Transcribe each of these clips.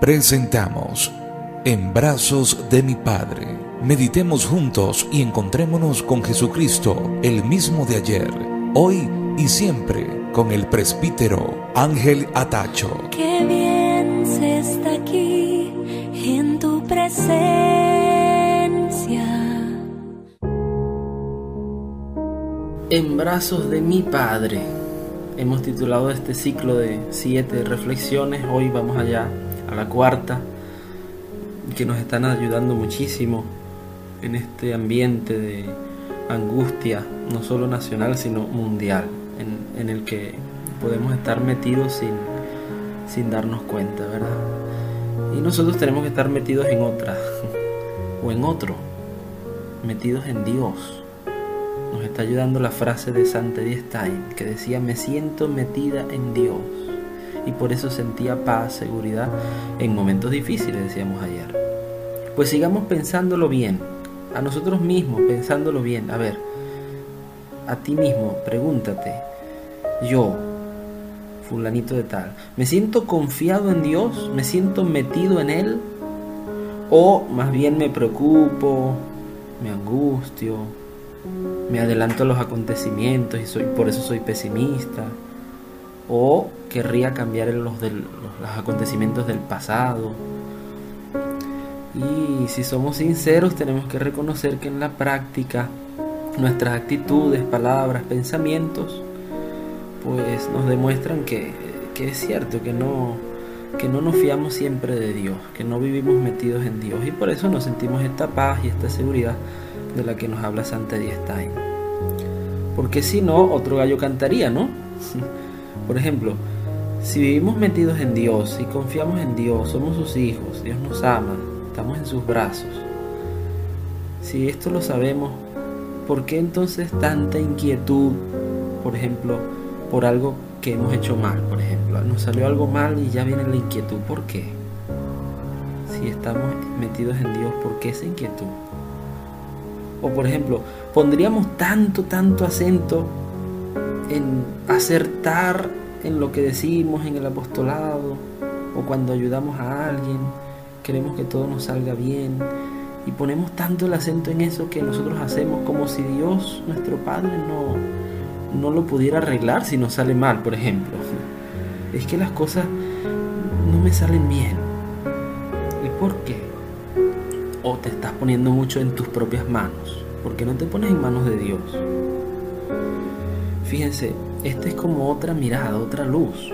presentamos En brazos de mi Padre. Meditemos juntos y encontrémonos con Jesucristo, el mismo de ayer, hoy y siempre, con el presbítero Ángel Atacho. Qué bien se está aquí en tu presencia. En brazos de mi Padre. Hemos titulado este ciclo de siete reflexiones. Hoy vamos allá a la cuarta, que nos están ayudando muchísimo en este ambiente de angustia, no solo nacional, sino mundial, en, el que podemos estar metidos sin, sin darnos cuenta, ¿verdad? Y nosotros tenemos que estar metidos en otra, o en otro, metidos en Dios. Nos está ayudando la frase de Santa Stein que decía, me siento metida en Dios y por eso sentía paz, seguridad en momentos difíciles, decíamos ayer. Pues sigamos pensándolo bien, a nosotros mismos pensándolo bien. A ver, a ti mismo, pregúntate, yo, fulanito de tal, ¿me siento confiado en Dios? ¿Me siento metido en Él? ¿O más bien me preocupo, me angustio, me adelanto a los acontecimientos y soy, por eso soy pesimista? O querría cambiar los, los, acontecimientos del pasado. Y si somos sinceros tenemos que reconocer que en la práctica nuestras actitudes, palabras, pensamientos, pues nos demuestran que, que es cierto, que no, que no nos fiamos siempre de Dios, que no vivimos metidos en Dios y por eso nos sentimos esta paz y esta seguridad de la que nos habla Santa Diestain. Porque si no, otro gallo cantaría, ¿no? Por ejemplo, si vivimos metidos en Dios, y confiamos en Dios, somos sus hijos, Dios nos ama, estamos en sus brazos. Si esto lo sabemos, ¿por qué entonces tanta inquietud, por ejemplo, por algo que hemos hecho mal, por ejemplo? Nos salió algo mal y ya viene la inquietud. ¿Por qué? Si estamos metidos en Dios, ¿por qué esa inquietud? O por ejemplo, pondríamos tanto, tanto acento en acertar en lo que decimos en el apostolado o cuando ayudamos a alguien, queremos que todo nos salga bien y ponemos tanto el acento en eso que nosotros hacemos como si Dios, nuestro Padre, no, no lo pudiera arreglar si nos sale mal, por ejemplo. Es que las cosas no me salen bien. ¿Y por qué? O te estás poniendo mucho en tus propias manos. ¿Por qué no te pones en manos de Dios? Fíjense, esta es como otra mirada, otra luz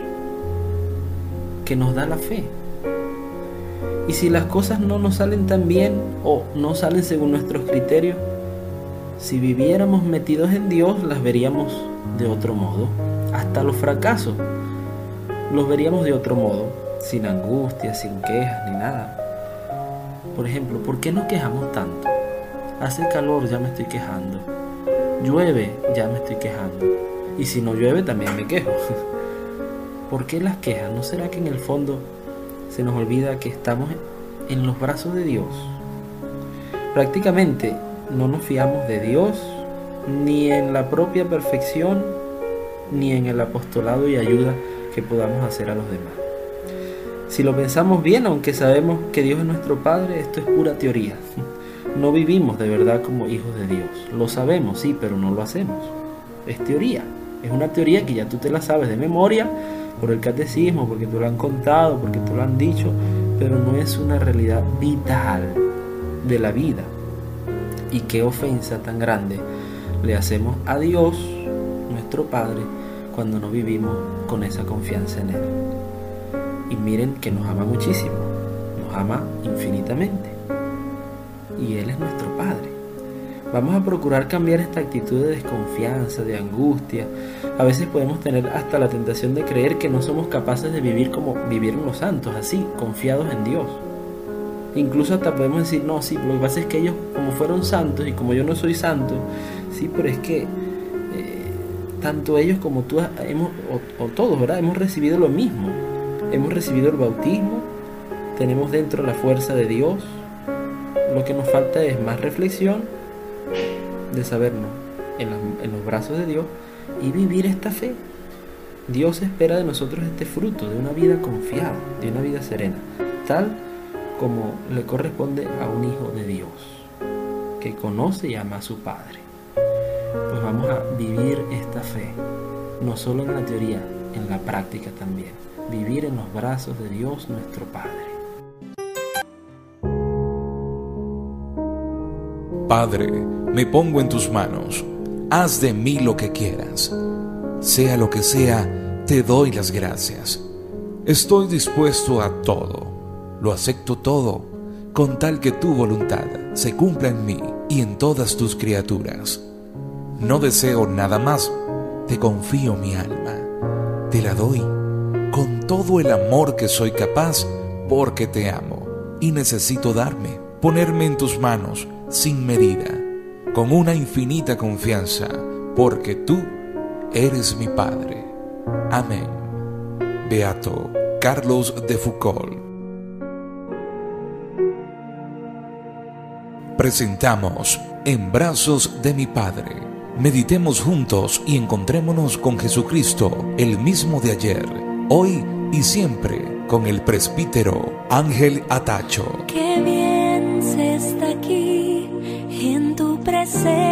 que nos da la fe. Y si las cosas no nos salen tan bien o no salen según nuestros criterios, si viviéramos metidos en Dios, las veríamos de otro modo. Hasta los fracasos los veríamos de otro modo, sin angustia, sin quejas ni nada. Por ejemplo, ¿por qué nos quejamos tanto? Hace calor, ya me estoy quejando. Llueve, ya me estoy quejando. Y si no llueve, también me quejo. ¿Por qué las quejas? ¿No será que en el fondo se nos olvida que estamos en los brazos de Dios? Prácticamente no nos fiamos de Dios ni en la propia perfección ni en el apostolado y ayuda que podamos hacer a los demás. Si lo pensamos bien, aunque sabemos que Dios es nuestro Padre, esto es pura teoría. No vivimos de verdad como hijos de Dios. Lo sabemos, sí, pero no lo hacemos. Es teoría. Es una teoría que ya tú te la sabes de memoria por el catecismo, porque te lo han contado, porque te lo han dicho, pero no es una realidad vital de la vida. Y qué ofensa tan grande le hacemos a Dios, nuestro Padre, cuando no vivimos con esa confianza en Él. Y miren que nos ama muchísimo, nos ama infinitamente y Él es nuestro Padre. Vamos a procurar cambiar esta actitud de desconfianza, de angustia. A veces podemos tener hasta la tentación de creer que no somos capaces de vivir como vivieron los santos, así, confiados en Dios. Incluso hasta podemos decir, no, sí, lo que pasa es que ellos como fueron santos y como yo no soy santo, sí, pero es que eh, tanto ellos como tú hemos, o todos, ¿verdad? Hemos recibido lo mismo. Hemos recibido el bautismo, tenemos dentro la fuerza de Dios, lo que nos falta es más reflexión de sabernos en, los brazos de Dios y vivir esta fe. Dios espera de nosotros este fruto de una vida confiada, de una vida serena. tal como le corresponde a un hijo de Dios, que conoce y ama a su Padre. Pues vamos a vivir esta fe, no solo en la teoría, en la práctica también. Vivir en los brazos de Dios nuestro Padre. Padre, me pongo en tus manos. Haz de mí lo que quieras. Sea lo que sea, te doy las gracias. Estoy dispuesto a todo. Lo acepto todo, con tal que tu voluntad se cumpla en mí y en todas tus criaturas. No deseo nada más. Te confío mi alma. Te la doy con todo el amor que soy capaz porque te amo y necesito darme, ponerme en tus manos sin medida, con una infinita confianza, porque tú eres mi Padre. Amén. Beato Carlos de Foucault. Presentamos En brazos de mi Padre. Meditemos juntos y encontrémonos con Jesucristo, el mismo de ayer, hoy y siempre, con el presbítero Ángel Atacho. Qué se